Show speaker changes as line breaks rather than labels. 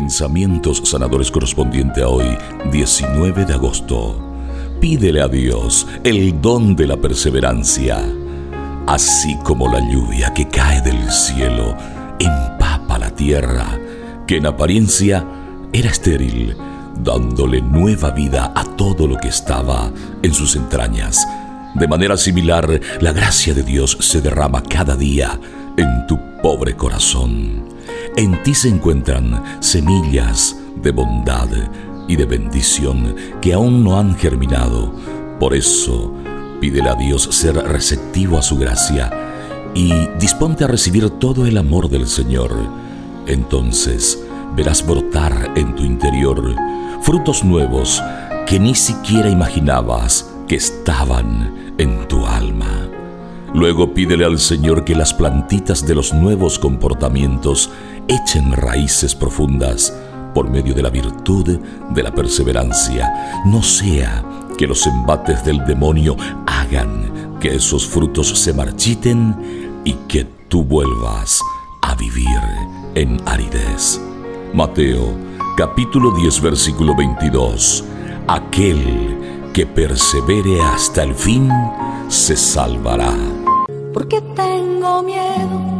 Pensamientos sanadores correspondiente a hoy, 19 de agosto. Pídele a Dios el don de la perseverancia. Así como la lluvia que cae del cielo empapa la tierra, que en apariencia era estéril, dándole nueva vida a todo lo que estaba en sus entrañas. De manera similar, la gracia de Dios se derrama cada día en tu pobre corazón. En ti se encuentran semillas de bondad y de bendición que aún no han germinado. Por eso, pídele a Dios ser receptivo a su gracia y disponte a recibir todo el amor del Señor. Entonces verás brotar en tu interior frutos nuevos que ni siquiera imaginabas que estaban en tu alma. Luego pídele al Señor que las plantitas de los nuevos comportamientos echen raíces profundas por medio de la virtud de la perseverancia. No sea que los embates del demonio hagan que esos frutos se marchiten y que tú vuelvas a vivir en aridez. Mateo capítulo 10 versículo 22. Aquel que persevere hasta el fin se salvará.
Porque tengo miedo.